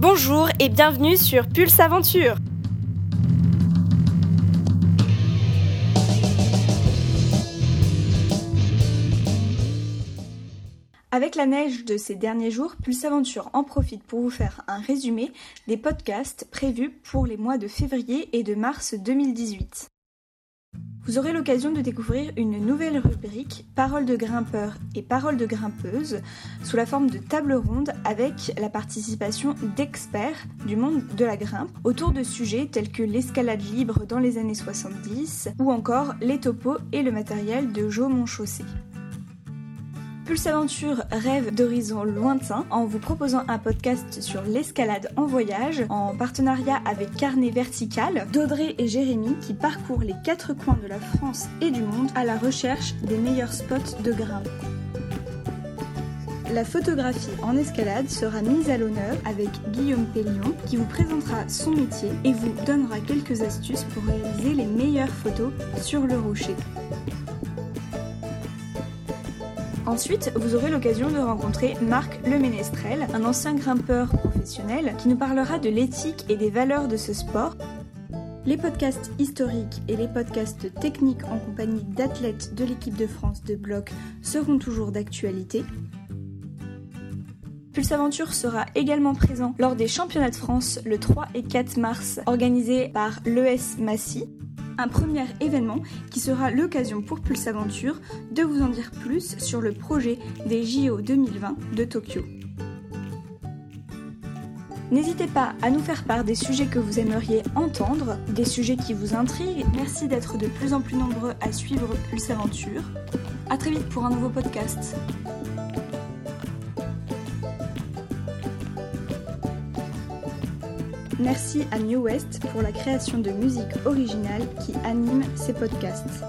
Bonjour et bienvenue sur Pulse Aventure. Avec la neige de ces derniers jours, Pulse Aventure en profite pour vous faire un résumé des podcasts prévus pour les mois de février et de mars 2018. Vous aurez l'occasion de découvrir une nouvelle rubrique Paroles de grimpeurs et paroles de grimpeuses sous la forme de table ronde avec la participation d'experts du monde de la grimpe autour de sujets tels que l'escalade libre dans les années 70 ou encore les topos et le matériel de Jo Monchaussé. Pulse Aventure rêve d'horizons lointains en vous proposant un podcast sur l'escalade en voyage en partenariat avec Carnet Vertical d'Audrey et Jérémy qui parcourent les quatre coins de la France et du monde à la recherche des meilleurs spots de grimpe. La photographie en escalade sera mise à l'honneur avec Guillaume Pellion qui vous présentera son métier et vous donnera quelques astuces pour réaliser les meilleures photos sur le rocher. Ensuite, vous aurez l'occasion de rencontrer Marc Leménestrel, un ancien grimpeur professionnel qui nous parlera de l'éthique et des valeurs de ce sport. Les podcasts historiques et les podcasts techniques en compagnie d'athlètes de l'équipe de France de bloc seront toujours d'actualité. Pulse Aventure sera également présent lors des championnats de France le 3 et 4 mars organisés par l'ES Massy un premier événement qui sera l'occasion pour Pulse Aventure de vous en dire plus sur le projet des JO 2020 de Tokyo. N'hésitez pas à nous faire part des sujets que vous aimeriez entendre, des sujets qui vous intriguent. Merci d'être de plus en plus nombreux à suivre Pulse Aventure. A très vite pour un nouveau podcast. Merci à New West pour la création de musique originale qui anime ces podcasts.